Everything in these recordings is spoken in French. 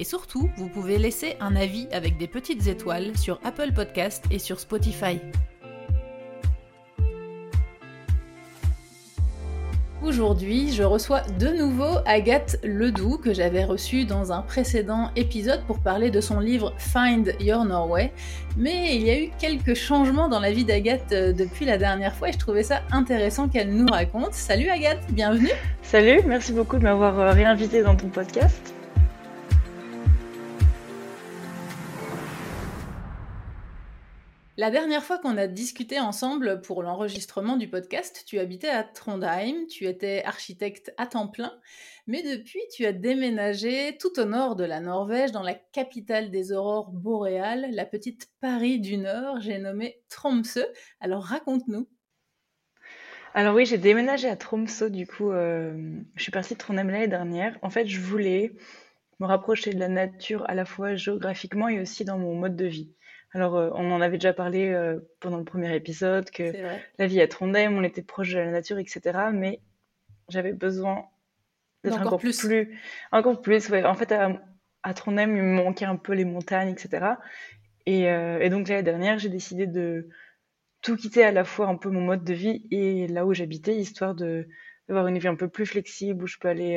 Et surtout, vous pouvez laisser un avis avec des petites étoiles sur Apple Podcast et sur Spotify. Aujourd'hui, je reçois de nouveau Agathe Ledoux que j'avais reçue dans un précédent épisode pour parler de son livre Find Your Norway. Mais il y a eu quelques changements dans la vie d'Agathe euh, depuis la dernière fois et je trouvais ça intéressant qu'elle nous raconte. Salut Agathe, bienvenue. Salut, merci beaucoup de m'avoir euh, réinvité dans ton podcast. La dernière fois qu'on a discuté ensemble pour l'enregistrement du podcast, tu habitais à Trondheim, tu étais architecte à temps plein, mais depuis tu as déménagé tout au nord de la Norvège, dans la capitale des aurores boréales, la petite Paris du Nord, j'ai nommé Tromsø. Alors raconte-nous. Alors oui, j'ai déménagé à Tromsø, du coup, euh, je suis partie de Trondheim l'année dernière. En fait, je voulais me rapprocher de la nature à la fois géographiquement et aussi dans mon mode de vie. Alors, euh, on en avait déjà parlé euh, pendant le premier épisode, que la vie à Trondheim, on était proche de la nature, etc. Mais j'avais besoin d'être encore, plus. Encore plus, ouais. En fait, à, Trondheim, il me manquait un peu les montagnes, etc. Euh, et, donc, l'année dernière, j'ai décidé de tout quitter à la fois un peu mon mode de vie et là où j'habitais, histoire de d'avoir une vie un peu plus flexible, où je peux aller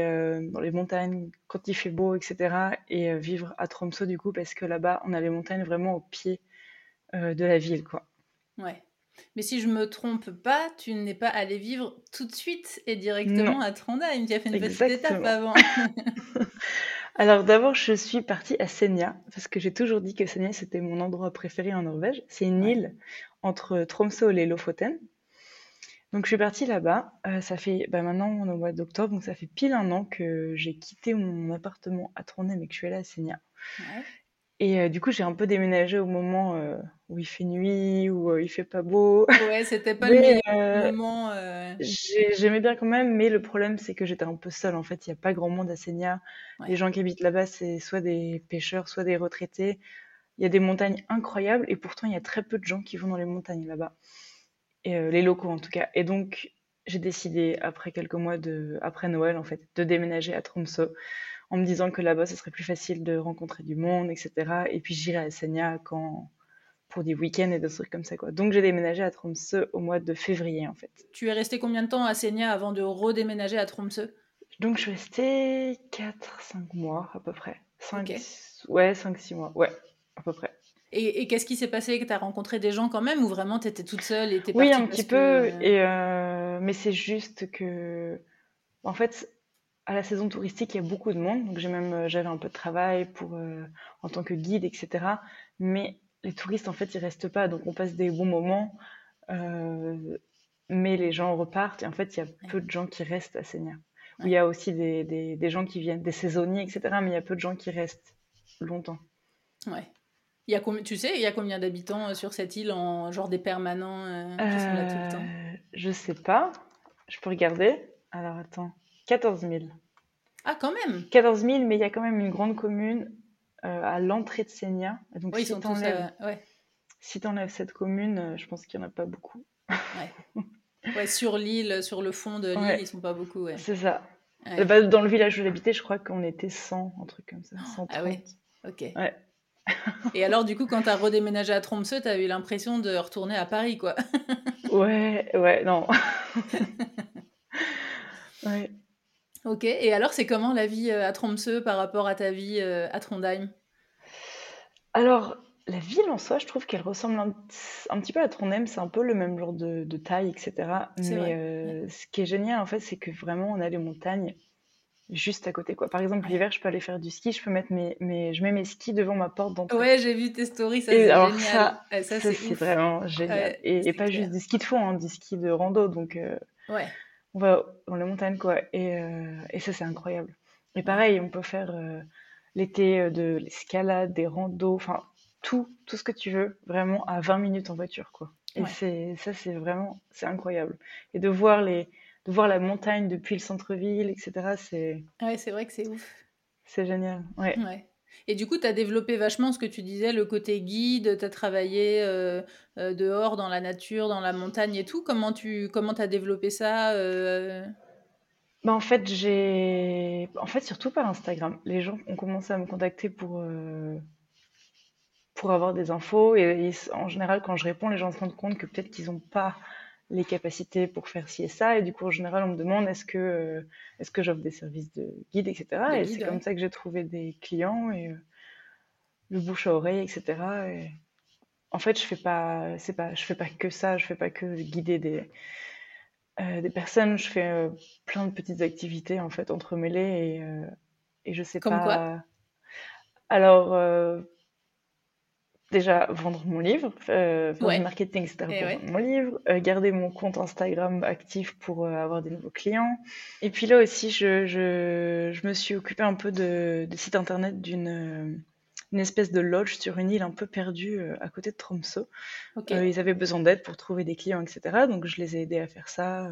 dans les montagnes quand il fait beau, etc. Et vivre à Tromsø, du coup, parce que là-bas, on a les montagnes vraiment au pied euh, de la ville, quoi. Ouais. Mais si je me trompe pas, tu n'es pas allé vivre tout de suite et directement à Trondheim. Tu as fait une petite étape avant. Alors d'abord, je suis partie à Senja parce que j'ai toujours dit que Senja c'était mon endroit préféré en Norvège. C'est une île entre Tromsø et Lofoten. Donc je suis partie là-bas. Euh, ça fait bah, maintenant on est au mois d'octobre, donc ça fait pile un an que j'ai quitté mon appartement à Trondheim et que je suis allée à. Ouais. Et euh, du coup, j'ai un peu déménagé au moment euh, où il fait nuit, où il fait pas beau. Ouais, c'était pas le meilleur moment. J'aimais bien quand même, mais le problème, c'est que j'étais un peu seule. En fait, il n'y a pas grand monde à Seigna. Les gens qui habitent là-bas, c'est soit des pêcheurs, soit des retraités. Il y a des montagnes incroyables, et pourtant, il y a très peu de gens qui vont dans les montagnes là-bas. Et, les locaux, en tout cas. Et donc, j'ai décidé, après quelques mois de, après Noël, en fait, de déménager à Tromsø en me disant que là-bas, ce serait plus facile de rencontrer du monde, etc. Et puis j'irai à Senya quand pour des week-ends et des trucs comme ça. Quoi. Donc j'ai déménagé à Tromsø au mois de février en fait. Tu es resté combien de temps à Senya avant de redéménager à Tromsø? Donc je suis restée 4-5 mois à peu près. 5, Ouais, 5-6 mois, ouais, à peu près. Et, qu'est-ce qui s'est passé? Que tu as rencontré des gens quand même ou vraiment tu étais toute seule et Oui, un petit peu. Et euh, Mais c'est juste que. En fait, à la saison touristique, il y a beaucoup de monde. Donc j'ai même euh, j'avais un peu de travail pour euh, en tant que guide, etc. Mais les touristes, en fait, ils restent pas. Donc on passe des bons moments, euh, mais les gens repartent. Et en fait, il y a peu de gens qui restent à Seigneur. Il y a aussi des, des, des, gens qui viennent, des saisonniers, etc. Mais il y a peu de gens qui restent longtemps. Ouais. Il y a tu sais, il y a combien d'habitants sur cette île en genre des permanents qui sont là tout le temps? Je sais pas. Je peux regarder. Alors attends. 14 000. Ah, quand même 14 000, mais il y a quand même une grande commune euh, à l'entrée de Seigna. Donc, oui, si tu enlèves, si enlèves cette commune, euh, je pense qu'il n'y en a pas beaucoup. Ouais. ouais sur l'île, sur le fond de l'île, ils sont pas beaucoup. C'est ça. Bah, dans le village où j'habitais, je crois qu'on était 100, un truc comme ça. 130. Ah ouais Ok. Et alors, du coup, quand tu as redéménagé à Tromsø, tu as eu l'impression de retourner à Paris, quoi. ouais, ouais, non. ouais. Ok, et alors c'est comment la vie euh, à Tromsø par rapport à ta vie euh, à Trondheim? Alors, la ville en soi, je trouve qu'elle ressemble un, petit peu à Trondheim, c'est un peu le même genre de, taille, etc. Mais euh, ce qui est génial en fait, c'est que vraiment on a les montagnes juste à côté. Quoi. Par exemple, l'hiver, je peux aller faire du ski, je peux mettre mes, mes, je mets mes skis devant ma porte d'entrée. Ouais, j'ai vu tes stories, ça c'est génial. Ça, ça, c'est vraiment génial. et, pas juste du ski de fond, hein, du ski de rando. Donc, ouais on va dans les montagnes, quoi. Et, euh, et ça, c'est incroyable. Et pareil, on peut faire euh, l'été euh, de l'escalade, des randos. Enfin, tout, tout ce que tu veux, vraiment à 20 minutes en voiture, quoi. Et c'est ça, c'est vraiment, c'est incroyable. Et de voir les, de voir la montagne depuis le centre-ville, etc. C'est. Ouais, c'est vrai que c'est ouf. C'est génial. Ouais. ouais. Et du coup, tu as développé vachement ce que tu disais, le côté guide, tu as travaillé euh, euh, dehors, dans la nature, dans la montagne et tout. Comment tu comment as développé ça euh? bah, En fait, j'ai. En fait, surtout par Instagram. Les gens ont commencé à me contacter pour, pour avoir des infos. Et, en général, quand je réponds, les gens se rendent compte que peut-être qu'ils n'ont pas les capacités pour faire ci et ça. Et du coup, en général, on me demande est-ce que, euh, est-ce que j'offre des services de guide, etc. et c'est comme ça que j'ai trouvé des clients et euh, le bouche à oreille, etc. Et en fait, je fais pas, c'est pas, je fais pas que ça. Je fais pas que guider des euh, des personnes. Je fais plein de petites activités en fait entremêlées et et je sais comme pas. Quoi? Alors déjà vendre mon livre, euh, faire du marketing, etc. pour vendre mon livre, euh, garder mon compte Instagram actif pour euh, avoir des nouveaux clients. Et puis là aussi, je, je, je me suis occupée un peu de, de site internet d'une euh, une espèce de lodge sur une île un peu perdue à côté de Tromsø. ils avaient besoin d'aide pour trouver des clients, etc. Donc je les ai aidés à faire ça.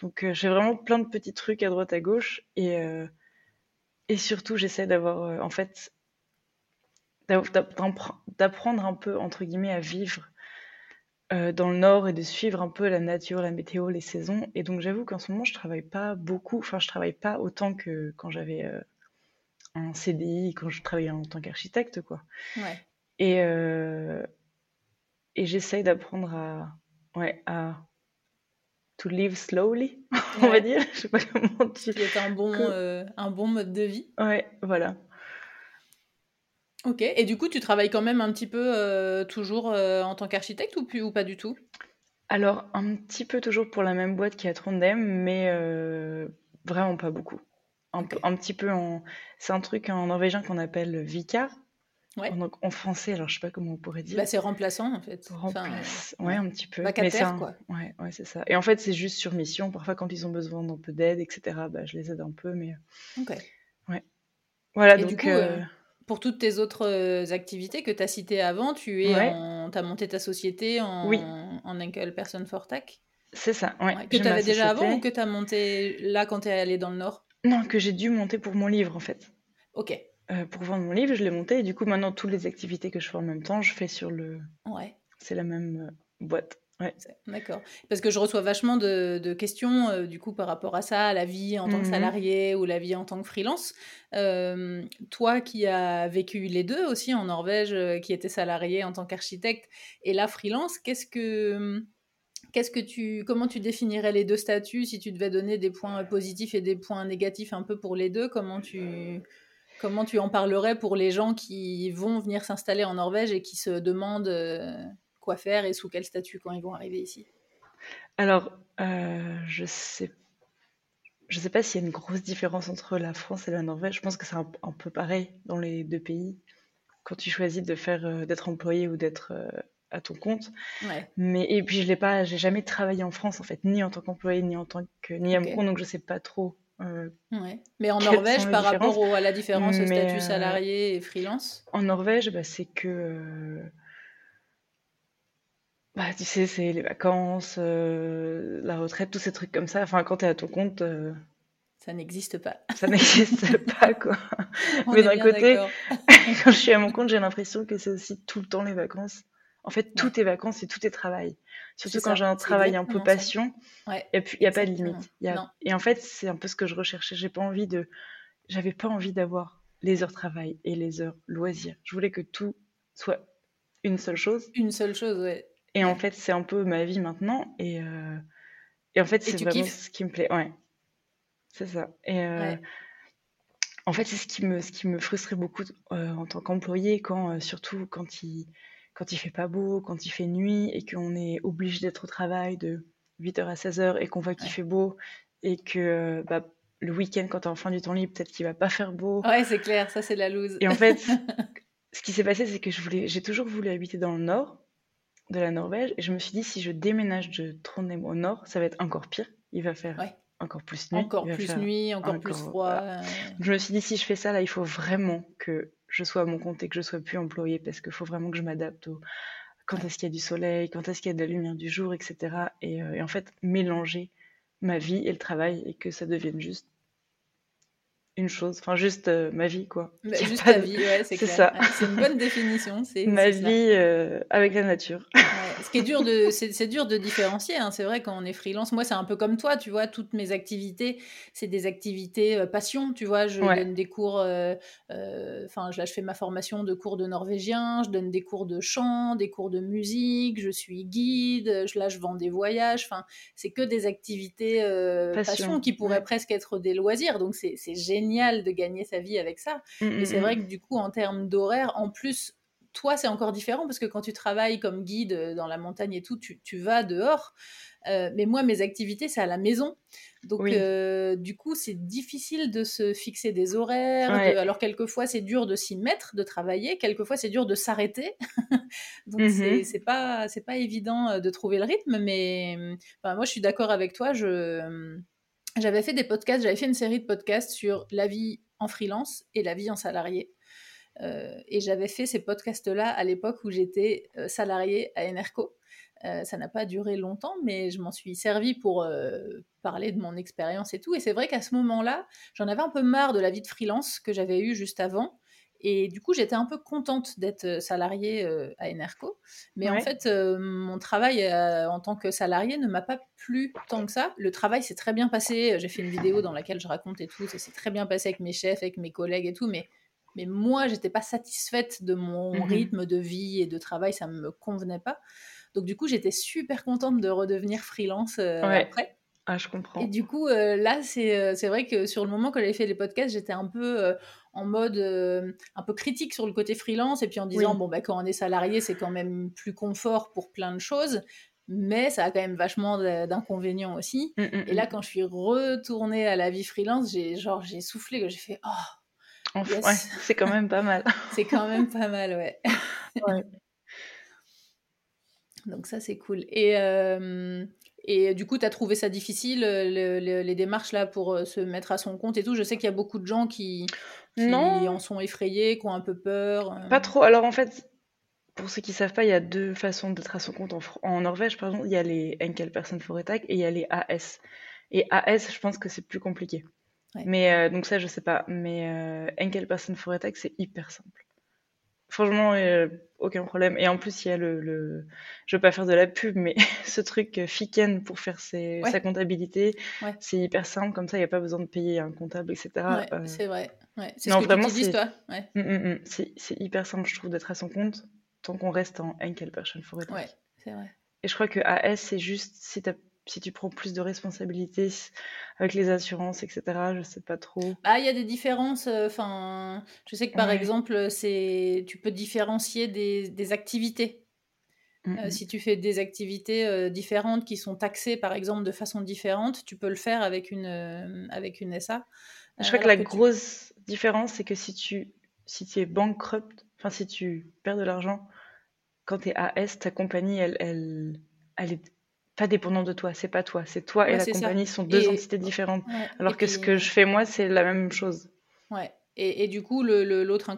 Donc j'ai vraiment plein de petits trucs à droite à gauche et et surtout j'essaie d'avoir en fait d'apprendre un peu, entre guillemets, à vivre euh, dans le nord et de suivre un peu la nature, la météo, les saisons. Et donc j'avoue qu'en ce moment, je travaille pas beaucoup, enfin je travaille pas autant que quand j'avais euh, un CDI, quand je travaillais en tant qu'architecte, quoi. Ouais. Et, euh, et j'essaye d'apprendre à, ouais, à to live slowly, on va dire. Je sais pas comment tu... C'est un bon, un bon mode de vie. Ouais, voilà. Ok, et du coup, tu travailles quand même un petit peu euh, toujours euh, en tant qu'architecte ou, ou pas du tout? Alors, un petit peu toujours pour la même boîte qui est à Trondheim, mais euh, vraiment pas beaucoup. Un, un petit peu en. C'est un truc en norvégien qu'on appelle vicar. Ouais. En, en, français, alors je sais pas comment on pourrait dire. Bah, c'est remplaçant en fait. Remplace... ouais, un petit peu. Vacataire, quoi. Ouais, ouais c'est ça. Et en fait, c'est juste sur mission. Parfois, quand ils ont besoin d'un peu d'aide, etc., bah, je les aide un peu, mais. Ok. Ouais. Voilà, et donc. Du coup, pour toutes tes autres euh, activités que tu as citées avant, tu es as monté ta société en, oui. en Uncle Person for Tech? C'est ça, ouais. Que tu avais déjà avant ou que tu as monté là quand tu es allé dans le Nord? Non, que j'ai dû monter pour mon livre en fait. Ok. Euh, pour vendre mon livre, je l'ai monté et du coup maintenant toutes les activités que je fais en même temps, je fais sur le. Ouais. C'est la même euh, boîte. Ouais. D'accord. Parce que je reçois vachement de, de questions euh, du coup par rapport à ça, la vie en tant que Mhm. salarié ou la vie en tant que freelance. Euh, toi qui as vécu les deux aussi en Norvège, euh, qui étais salarié en tant qu'architecte et là freelance, qu'est-ce que qu'est-ce que tu comment tu définirais les deux statuts si tu devais donner des points positifs et des points négatifs un peu pour les deux Comment tu comment tu en parlerais pour les gens qui vont venir s'installer en Norvège et qui se demandent quoi faire et sous quel statut quand ils vont arriver ici Alors, euh, je sais, je sais pas s'il y a une grosse différence entre la France et la Norvège. Je pense que c'est un, un peu pareil dans les deux pays. Quand tu choisis de faire, euh, d'être employé ou d'être euh, à ton compte. Ouais. Mais et puis je l'ai pas, j'ai jamais travaillé en France en fait, ni en tant qu'employé, ni en tant que ni à mon compte, donc je sais pas trop. euh, Ouais. Mais en Norvège, par rapport au- à la différence Mais, statut salarié et freelance? En Norvège, bah, c'est que, bah, tu sais, c'est les vacances, euh, la retraite, tous ces trucs comme ça. Enfin, quand tu es à ton compte, euh, Ça n'existe pas. ça n'existe pas, quoi. On Mais est d'un bien côté, d'accord. quand je suis à mon compte, j'ai l'impression que c'est aussi tout le temps les vacances. En fait, tout est vacances et tout est travail. Surtout C'est quand ça, j'ai un c'est travail un peu exactement ça. passion, Ouais. il n'y a pas de Exactement. limite. Il y a- Non. Et en fait, c'est un peu ce que je recherchais. J'ai pas envie de, j'avais pas envie d'avoir les heures travail et les heures loisirs. Je voulais que tout soit une seule chose. Une seule chose, ouais. Et en fait, c'est un peu ma vie maintenant. Et, euh, et en fait, c'est vraiment kiffes ce qui me plaît. Ouais, c'est ça. Et euh, Ouais. en fait, c'est ce qui me, ce qui me frustrait beaucoup euh, en tant qu'employé, quand, surtout quand il, quand il fait pas beau, quand il fait nuit et qu'on est obligé d'être au travail de 8h à 16h et qu'on voit qu'il Ouais. fait beau et que bah, le week-end, quand tu es en fin du temps libre, peut-être qu'il va pas faire beau. Ouais, c'est clair, ça c'est la loose. Et en fait, ce qui s'est passé, c'est que je voulais, j'ai toujours voulu habiter dans le nord de la Norvège et je me suis dit, si je déménage de Trondheim au nord, ça va être encore pire. Il va faire Ouais. encore plus nuit. Encore plus nuit, encore plus froid. voilà. Je me suis dit, si je fais ça, là, il faut vraiment que je sois à mon compte et que je sois plus employée parce qu'il faut vraiment que je m'adapte au quand est-ce qu'il y a du soleil, quand est-ce qu'il y a de la lumière du jour, etc. Euh, et, en fait, mélanger ma vie et le travail et que ça devienne juste une chose, enfin juste euh, ma vie quoi. Bah, juste ta vie, ouais, c'est ça. c'est une bonne définition. C'est ma vie euh, avec la nature. Ce qui est dur de, c'est dur de différencier. Hein. C'est vrai quand on est freelance. Moi, c'est un peu comme toi, tu vois. Toutes mes activités, c'est des activités euh, passion, tu vois. Je donne des cours. Enfin, là, je fais ma formation de cours de norvégien. Je donne des cours de chant, des cours de musique. Je suis guide. Là, je vends des voyages. Enfin, c'est que des activités passion. qui pourraient presque être des loisirs. Donc, c'est génial de gagner sa vie avec ça. Mmh, et c'est vrai mmh. que du coup, en termes d'horaire, en plus, toi, c'est encore différent parce que quand tu travailles comme guide euh, dans la montagne et tout, tu, vas dehors. Euh, mais moi, mes activités, c'est à la maison. Donc, euh, du coup, c'est difficile de se fixer des horaires. Alors, quelquefois, c'est dur de s'y mettre, de travailler. Quelquefois, c'est dur de s'arrêter. Donc, c'est pas, pas évident de trouver le rythme. Mais moi, je suis d'accord avec toi. Je j'avais fait des podcasts, j'avais fait une série de podcasts sur la vie en freelance et la vie en salarié. Euh, et j'avais fait ces podcasts-là à l'époque où j'étais euh, salarié à Enerco. Euh, ça n'a pas duré longtemps, mais je m'en suis servi pour parler de mon expérience et tout. Et c'est vrai qu'à ce moment-là, j'en avais un peu marre de la vie de freelance que j'avais eue juste avant. Et du coup, j'étais un peu contente d'être salariée euh, à Enerco. Mais en fait, mon travail en tant que salariée ne m'a pas plu tant que ça. Le travail s'est très bien passé. J'ai fait une vidéo dans laquelle je raconte et tout. Ça s'est très bien passé avec mes chefs, avec mes collègues et tout. Mais, mais moi, j'étais pas satisfaite de mon mmh rythme de vie et de travail. Ça me convenait pas. Donc, du coup, j'étais super contente de redevenir freelance après. Ah, je comprends. Et du coup, là, c'est vrai que sur le moment quand j'avais fait les podcasts, j'étais un peu en mode euh, un peu critique sur le côté freelance et puis en disant bon bah quand on est salarié c'est quand même plus confort pour plein de choses mais ça a quand même vachement d'inconvénients aussi mmh, mmh, et là quand je suis retournée à la vie freelance j'ai genre j'ai soufflé j'ai fait oh c'est quand même pas mal c'est quand même pas mal ouais, donc ça c'est cool et euh, et du coup, tu as trouvé ça difficile, les démarches là pour se mettre à son compte et tout? Je sais qu'il y a beaucoup de gens qui, non. en sont effrayés, qui ont un peu peur euh. Pas trop. Alors en fait, pour ceux qui savent pas, il y a deux façons d'être à son compte. En, Norvège, par exemple, il y a les Enkel Person Foretak et il y a les AS. Et AS, je pense que c'est plus compliqué. Mais euh, donc ça, je sais pas. Mais euh, Enkel Person Foretak, c'est hyper simple. Franchement, aucun problème. Et en plus, il y a le, le, Je veux pas faire de la pub, mais ce truc Fiken pour faire sa comptabilité, c'est hyper simple. Comme ça, il n'y a pas besoin de payer un comptable, etc. c'est vrai. C'est ce que vraiment, tu toi. Mm, mm, mm. c'est hyper simple, je trouve, d'être à son compte tant qu'on reste en Enkel Person Foretak. Ouais, c'est vrai. Et je crois que AS, c'est juste si, si tu prends plus de responsabilités avec les assurances, etc. Je sais pas trop. Ah, il y a des différences. Euh, enfin, je sais que par exemple, c'est tu peux différencier des, des activités. Euh, si tu fais des activités euh, différentes qui sont taxées, par exemple, de façon différente, tu peux le faire avec une, avec une SA. Je crois que la grosse différence, c'est que si tu, si tu es bankrupt, enfin si tu perds de l'argent, quand tu es AS, ta compagnie, elle, elle, elle est pas dépendante de toi, c'est pas toi, c'est toi et la compagnie sont deux entités différentes. Alors que ce que je fais moi, c'est la même chose. Ouais. Et, et du coup, l'autre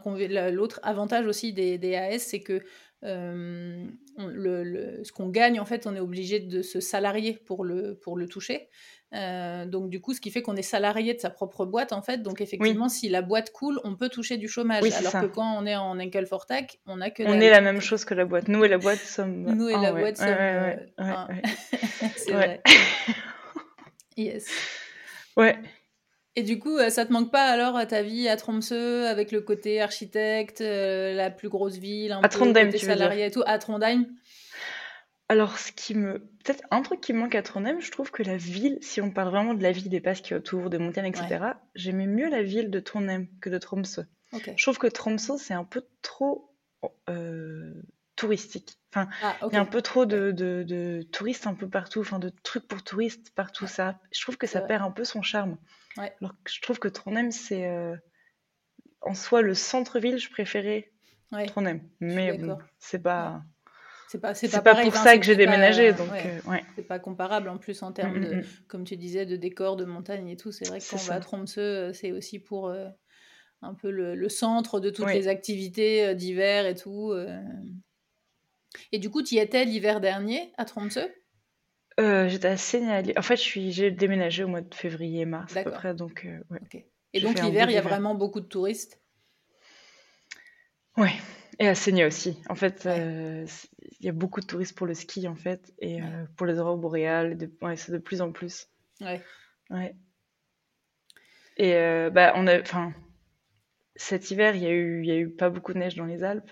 l'autre avantage aussi des, des AS, c'est que euh, le, ce qu'on gagne, en fait, on est obligé de se salarier pour le, pour le toucher. Euh, donc du coup, ce qui fait qu'on est salarié de sa propre boîte en fait. Donc effectivement, si la boîte coule, on peut toucher du chômage. alors que quand on est en Enkel Fortac, on a que. On est la même chose que la boîte. Nous et la boîte sommes. Nous et la boîte sommes. C'est vrai. yes. Ouais. Et du coup, euh, ça te manque pas alors à ta vie à Tromsø avec le côté architecte, euh, la plus grosse ville, un à peu Trondheim, côté salarié et tout, à Trondheim? Alors, ce qui me. Peut-être un truc qui me manque à Trondheim, je trouve que la ville, si on parle vraiment de la ville, des passes qui autour, des montagnes, etc., j'aimais mieux la ville de Trondheim que de Tromsø. Je trouve que Tromsø, c'est un peu trop euh, touristique. Enfin, ah, il y a un peu trop de, touristes un peu partout, enfin, de trucs pour touristes partout. Ça, je trouve que ça perd un peu son charme. Alors que je trouve que Trondheim, c'est. Euh, en soi, le centre-ville, je préférais Trondheim. Mais bon, c'est pas. C'est pas, c'est pas, pour ça que j'ai déménagé, donc euh, ouais. C'est pas comparable en plus en termes mm, mm, de, mm. comme tu disais, de décor, de montagne et tout. C'est vrai que quand on va à Tromsø, euh, c'est aussi pour euh, un peu le, centre de toutes les activités d'hiver et tout. Et du coup, tu y étais l'hiver dernier à Tromsø? J'étais à Seignali. En fait, j'ai déménagé au mois de février et mars à peu près. Donc, Et donc l'hiver, il y a vraiment beaucoup de touristes? Oui, et à Seigna aussi. En fait, y a beaucoup de touristes pour le ski, en fait, et pour les aurores boréales. De... c'est de plus en plus. Ouais. Ouais. Et bah, on a, enfin, cet hiver, il y a eu, il y a eu pas beaucoup de neige dans les Alpes,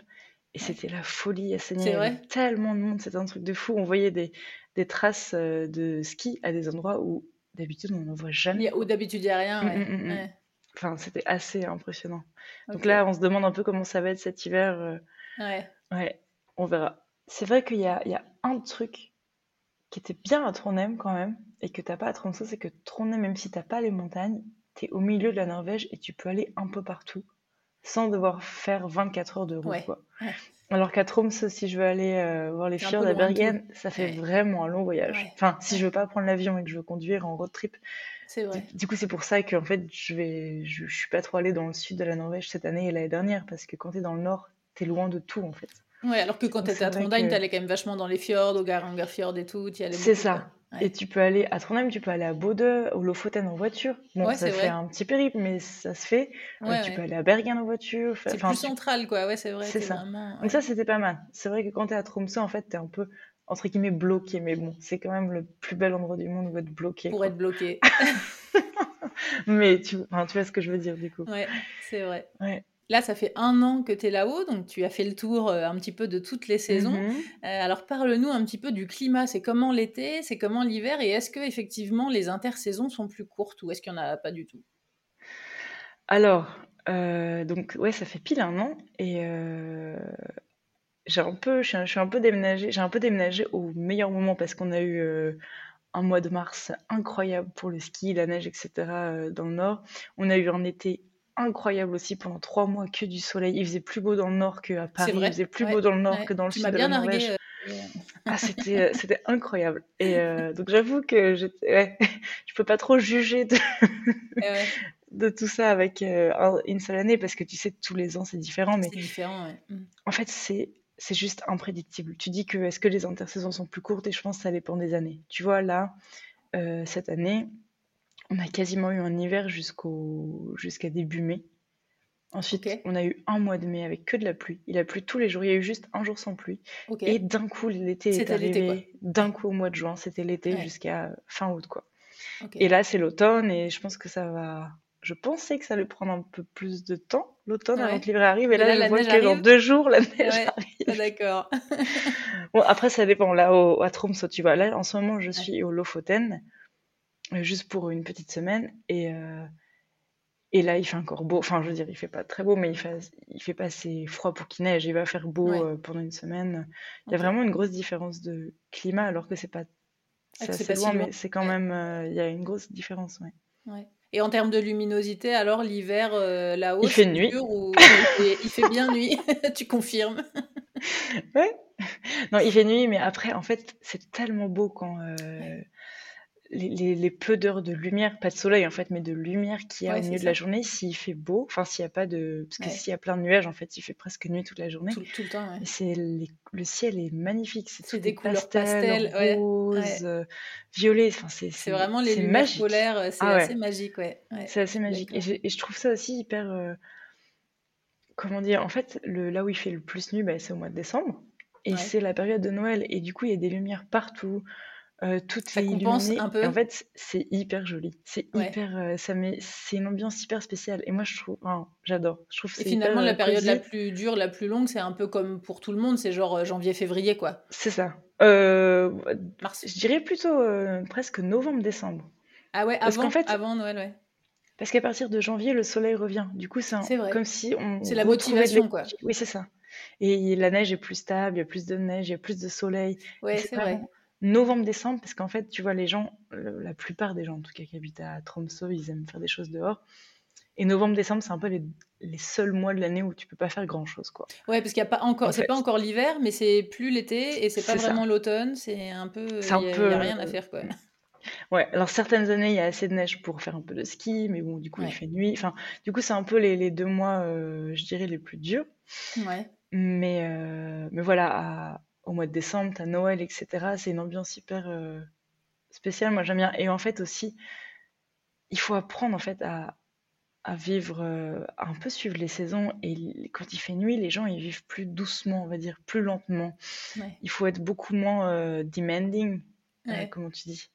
et c'était la folie à. Il y avait tellement de monde, c'était un truc de fou. On voyait des, des traces de ski à des endroits où d'habitude on n'en voit jamais. Où d'habitude il n'y a rien. Mmh, mmh, mmh, enfin, c'était assez impressionnant. Donc là, on se demande un peu comment ça va être cet hiver. Ouais. Ouais, on verra. C'est vrai qu'il y a, il y a un truc qui était bien à Trondheim quand même, et que t'as pas à Tromsø, c'est que Trondheim, même si t'as pas les montagnes, tu es au milieu de la Norvège et tu peux aller un peu partout sans devoir faire 24 heures de route. Quoi. Alors qu'à Tromsø, si je veux aller euh, voir les fjords à Bergen, ça fait vraiment un long voyage. Enfin, si je veux pas prendre l'avion et que je veux conduire en road trip. C'est vrai. Du, coup, c'est pour ça que en fait, je vais, je, suis pas trop allée dans le sud de la Norvège cette année et l'année dernière parce que quand tu es dans le nord, tu es loin de tout en fait. Ouais, alors que quand tu étais à Trondheim, tu allais quand même vachement dans les fjords, au Garangerfjord et tout. C'est ça. Et tu peux aller à Trondheim, tu peux aller à Bodø, au Lofoten en voiture. Bon, ça fait un petit périple, mais ça se fait. Euh, tu peux aller à Bergen en voiture. C'est plus central, quoi. Ouais, c'est vrai. C'est ça. Donc ça, c'était pas mal. C'est vrai que quand tu es à Tromsø, en fait, tu es un peu entre guillemets bloqué, mais bon, c'est quand même le plus bel endroit du monde où être bloqué. Pour être bloqué. mais tu... Enfin, tu vois ce que je veux dire du coup. Ouais, c'est vrai. Ouais. Là, ça fait un an que tu es là-haut, donc tu as fait le tour euh, un petit peu de toutes les saisons. Mhm. Euh, alors parle-nous un petit peu du climat. C'est comment l'été, c'est comment l'hiver, et est-ce que effectivement les intersaisons sont plus courtes ou est-ce qu'il n'y en a pas du tout? Alors, euh, donc ouais, ça fait pile un an et j'ai un peu, je suis un peu j'ai un peu déménagé au meilleur moment parce qu'on a eu un mois de mars incroyable pour le ski, la neige, etc. dans le nord. On a eu un été incroyable aussi pendant trois mois que du soleil. Il faisait plus beau dans le nord qu'à Paris. Il faisait plus beau dans le nord que dans le sud de la Norvège. Euh, ah, c'était, euh, c'était incroyable. Et euh, donc j'avoue que je ouais, je peux pas trop juger de, de tout ça avec une seule année parce que tu sais tous les ans c'est différent. Mais différent, mm. en fait c'est c'est juste imprédictible. Tu dis que est-ce que les intersaisons sont plus courtes? Et je pense que ça dépend des années. Tu vois là cette année on a quasiment eu un hiver jusqu'au jusqu'à début mai. Ensuite, on a eu un mois de mai avec que de la pluie. Il a plu tous les jours. Il y a eu juste un jour sans pluie. Et d'un coup, l'été est arrivé. D'un coup, au mois de juin, c'était l'été jusqu'à fin août, quoi. Et là, c'est l'automne et je pense que ça va. Je pensais que ça allait prendre un peu plus de temps, l'automne, avant que l'hiver arrive. Et, là, je vois que dans deux jours, la neige arrive. Ah, d'accord. bon, après, ça dépend. Là, au, à Tromsø, tu vois. Là, en ce moment, je suis au Lofoten. Euh, juste pour une petite semaine. Et, euh, et là, il fait encore beau. Enfin, je veux dire, il fait pas très beau, mais il fait, il fait pas assez froid pour qu'il neige. Il va faire beau euh, pendant une semaine. Il y a vraiment une grosse différence de climat, alors que c'est pas. Ah, c'est assez loin, mais c'est quand même. il y a une grosse différence, ouais. ouais. Et en termes de luminosité, alors l'hiver là-haut, il fait nuit. Ou... il, fait, bien nuit, tu confirmes? Ouais. Non, il fait nuit, mais après, en fait, c'est tellement beau quand les, peu d'heures de lumière, pas de soleil en fait, mais de lumière qu'il y a au milieu de la journée, s'il fait beau, enfin s'il n'y a pas de... Parce que s'il y a plein de nuages, en fait, il fait presque nuit toute la journée. Tout, le temps, ouais. C'est le ciel est magnifique, c'est des couleurs pastel, rose, euh, violet, enfin c'est vraiment les lumières polaires, euh, c'est ah assez magique, ouais. c'est assez magique. Et je, trouve ça aussi hyper... Euh, comment dire En fait, le, là où il fait le plus nuit, bah, c'est au mois de décembre. Et c'est la période de Noël. Et du coup, il y a des lumières partout. Euh, toutes ça compense un peu? En fait, c'est hyper joli. C'est hyper, euh, ça met, c'est une ambiance hyper spéciale. Et moi, je trouve, j'adore. Je trouve. Et finalement, la euh, période la plus dure, la plus longue, c'est un peu comme pour tout le monde. C'est genre janvier-février, quoi. C'est ça. Mars. Je dirais plutôt presque novembre-décembre. Ah ouais, avant, fait, avant Noël, ouais. Parce qu'à partir de janvier, le soleil revient. Du coup, c'est comme si on. C'est la motivation, quoi. Oui, c'est ça. Et la neige est plus stable, il y a plus de neige, il y a plus de soleil. Ouais, c'est vrai novembre-décembre, parce qu'en fait, tu vois, les gens, la plupart des gens en tout cas qui habitent à Tromsø, ils aiment faire des choses dehors. Et novembre-décembre, c'est un peu les, les, seuls mois de l'année où tu peux pas faire grand chose, quoi. Ouais, parce qu'il y a pas encore, c'est pas encore l'hiver, mais c'est plus l'été et c'est pas vraiment l'automne. C'est un peu, il y, a rien à faire, quoi. Ouais, alors certaines années, il y a assez de neige pour faire un peu de ski, mais bon, du coup, il fait nuit. Enfin, du coup, c'est un peu les, les deux mois, euh, je dirais, les plus durs. Ouais. Mais, euh, mais voilà, au mois de décembre, t'as Noël, etc. C'est une ambiance hyper euh, spéciale. Moi, j'aime bien. Et en fait aussi, il faut apprendre en fait à, à vivre, euh, à un peu suivre les saisons. Et quand il fait nuit, les gens ils vivent plus doucement, on va dire, plus lentement. Ouais. Il faut être beaucoup moins euh, demanding, Ouais. comment tu dis.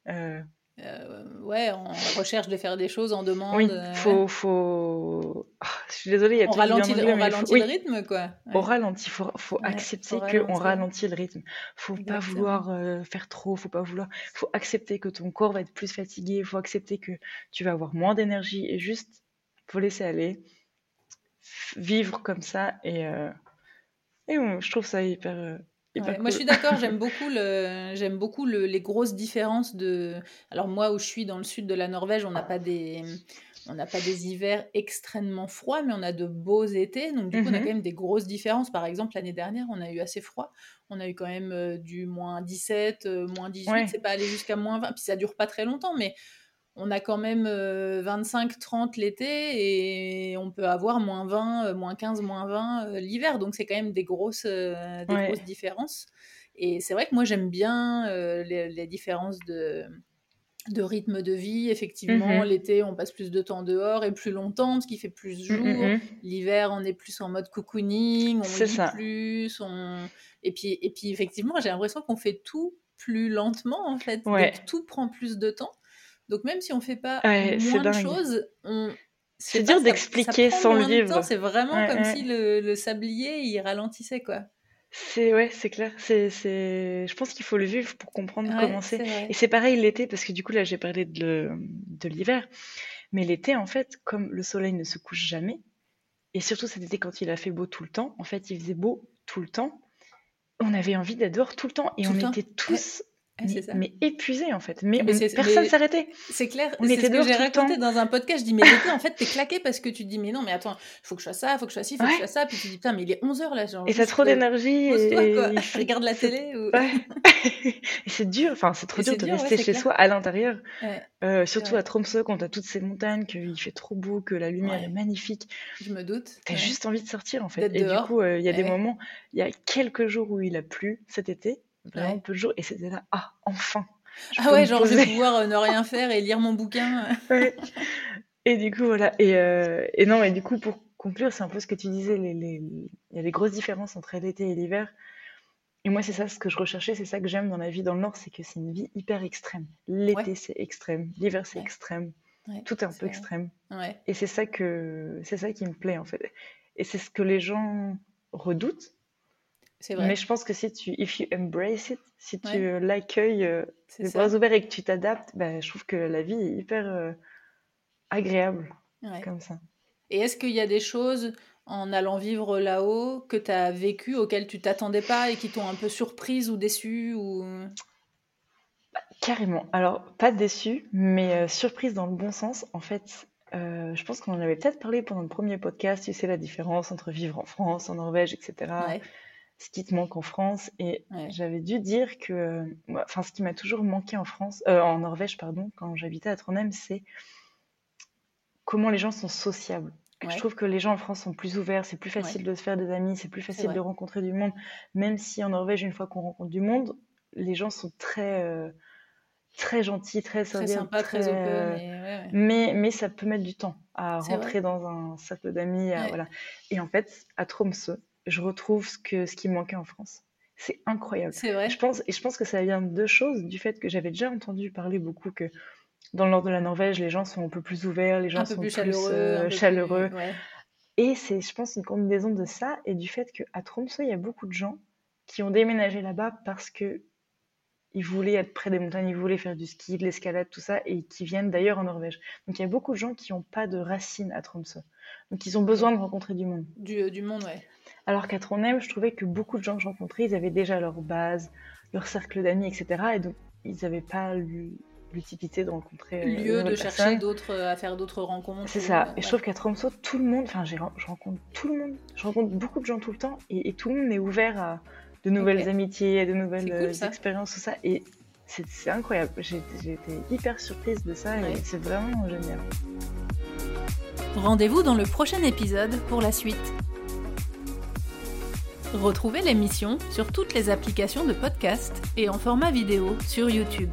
Euh, ouais, on recherche de faire des choses, on demande. oui, euh, faut, ouais. faut. Ah, je suis désolée, il y a On ralentit, le- anglais, on faut- ralentit le rythme, quoi. On ralentit, faut, faut Ouais, accepter qu'on ralentit le rythme. Faut pas vouloir euh, faire trop, faut pas vouloir. Faut accepter que ton corps va être plus fatigué, faut accepter que tu vas avoir moins d'énergie et juste faut laisser aller, vivre comme ça et, euh, et bon, je trouve ça hyper, moi, je suis d'accord, j'aime beaucoup, le, j'aime beaucoup le- les grosses différences de... Alors moi, où je suis dans le sud de la Norvège, on n'a pas des... On n'a pas des hivers extrêmement froids, mais on a de beaux étés. Donc, du coup, on a Mhm. quand même des grosses différences. Par exemple, l'année dernière, on a eu assez froid. On a eu quand même euh, du moins 17, euh, moins 18. Ouais, C'est pas allé jusqu'à moins 20. Puis ça dure pas très longtemps, mais on a quand même 25-30 l'été et on peut avoir moins 20, euh, moins 15, moins 20 euh, l'hiver. Donc c'est quand même des grosses, euh, différences. Et c'est vrai que moi j'aime bien euh, les, les différences de, de rythme de vie. Effectivement, Mhm. l'été on passe plus de temps dehors et plus longtemps parce qu'il fait plus Mm, jour. mm, mm. L'hiver on est plus en mode cocooning, on lit ça. plus. On... Et, puis, et puis effectivement j'ai l'impression qu'on fait tout plus lentement en fait. Ouais, Donc tout prend plus de temps. Donc même si on fait pas ouais, moins de choses, on... C'est dur d'expliquer sans vivre. C'est vraiment Ouais, comme ouais. si le, le sablier il ralentissait quoi. C'est ouais, c'est clair. C'est, c'est... Je pense qu'il faut le vivre pour comprendre comment c'est. Et c'est pareil l'été, parce que du coup là j'ai parlé de, de l'hiver, mais l'été en fait, comme le soleil ne se couche jamais, et surtout cet été quand il a fait beau tout le temps, en fait il faisait beau tout le temps, on avait envie d'être dehors tout le temps et Tout on temps. était tous mais, c'est ça. mais épuisés en fait. Mais, Mais on- personne s'arrêtait. c'est clair, On était ce que j'ai raconté dans un podcast. Je dis, mais l'été, en fait, t'es claqué parce que tu te dis, mais non, mais attends, faut que je fasse ça, faut que je fasse ci, faut que je fasse ça. Puis tu te dis, putain, mais il est 11h là, genre, Et t'as trop d'énergie et. Regarde la télé. Ou... Ouais. et c'est dur, enfin c'est trop Et dur de ouais, rester chez clair. soi à l'intérieur. Euh, surtout à Tromsø, quand t'as toutes ces montagnes, qu'il fait trop beau, que la lumière est magnifique, je me doute. t'as juste envie de sortir en fait. Et du coup, euh, il y a des moments, il y a quelques jours où il a plu cet été, vraiment Ouais. peu de jours, et c'était là, ah, enfin, je Ah ouais, genre, je vais pouvoir euh, ne rien faire et lire mon bouquin. Ouais. Et du coup, voilà. Et, euh, et non, et du coup, pour conclure, c'est un peu ce que tu disais, les, les- il y a des grosses différences entre l'été et l'hiver. Et moi, c'est ça ce que je recherchais, c'est ça que j'aime dans la vie dans le Nord, c'est que c'est une vie hyper extrême. Ouais, L'été, c'est extrême, l'hiver, c'est extrême, ouais, tout est un peu vrai. extrême. Ouais, Et c'est ça que c'est ça qui me plaît en fait. Et c'est ce que les gens redoutent. C'est Mais je pense que si tu if you embrace it, si tu Ouais, l'accueilles euh, les bras ça. ouverts et que tu t'adaptes, bah, je trouve que la vie est hyper euh, agréable Ouais. comme ça. Et est-ce qu'il y a des choses en allant vivre là-haut que tu as vécues auxquelles tu t'attendais pas et qui t'ont un peu surprise ou déçue ou... Carrément. Alors, pas déçu, mais euh, surprise dans le bon sens. En fait, euh, je pense qu'on en avait peut-être parlé pendant le premier podcast. Tu sais la différence entre vivre en France, en Norvège, etc. Ouais, Ce qui te manque en France. Et ouais, j'avais dû dire que, enfin, ce qui m'a toujours manqué en France, euh, en Norvège, pardon, quand j'habitais à Trondheim, c'est comment les gens sont sociables. Je trouve que les gens en France sont plus ouverts, c'est plus ouais, facile de se faire des amis, c'est plus facile de rencontrer du monde. Même si en Norvège, une fois qu'on rencontre du monde, les gens sont très, euh, très gentils, très Très serviables, sympa, très très. open et ouais, ouais. Mais, mais ça peut mettre du temps à vrai. rentrer dans un cercle d'amis, à- voilà. Et en fait, à Tromsø, je retrouve ce que, ce qui me manquait en France. C'est incroyable. c'est vrai. je pense, et je pense que ça vient de deux choses, du fait que j'avais déjà entendu parler beaucoup que dans le nord de la Norvège, les gens sont un peu plus ouverts, les gens Un sont plus plus chaleureux, euh, plus... chaleureux. Ouais, Et c'est, je pense, une combinaison de ça et du fait qu'à Tromsø, il y a beaucoup de gens qui ont déménagé là-bas parce que ils voulaient être près des montagnes, ils voulaient faire du ski, de l'escalade, tout ça, et qui viennent d'ailleurs en Norvège. Donc il y a beaucoup de gens qui n'ont pas de racines à Tromsø. Donc ils ont besoin de rencontrer du monde. Du, du monde, ouais. Alors qu'à Trondheim, je trouvais que beaucoup de gens que je rencontrais, ils avaient déjà leur base, leur cercle d'amis, etc. Et donc ils n'avaient pas l'u- l'utilité de rencontrer euh, Lieu de chercher d'autres, à faire d'autres rencontres. C'est ça. Et je trouve qu'à Tromsø, tout le monde, enfin, je rencontre tout le monde, je rencontre beaucoup de gens tout le temps, et, et tout le monde est ouvert à de nouvelles ok. amitiés, de nouvelles cool euh, expériences, tout ça. Et c'est incroyable. J'ai été hyper surprise de ça et c'est vraiment génial. Rendez-vous dans le prochain épisode pour la suite. Retrouvez l'émission sur toutes les applications de podcast et en format vidéo sur YouTube.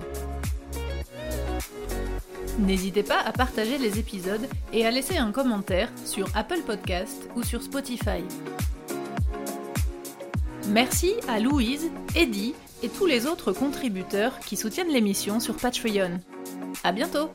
N'hésitez pas à partager les épisodes et à laisser un commentaire sur Apple Podcast ou sur Spotify. Merci à Louise, Eddie et tous les autres contributeurs qui soutiennent l'émission sur Patreon. À bientôt!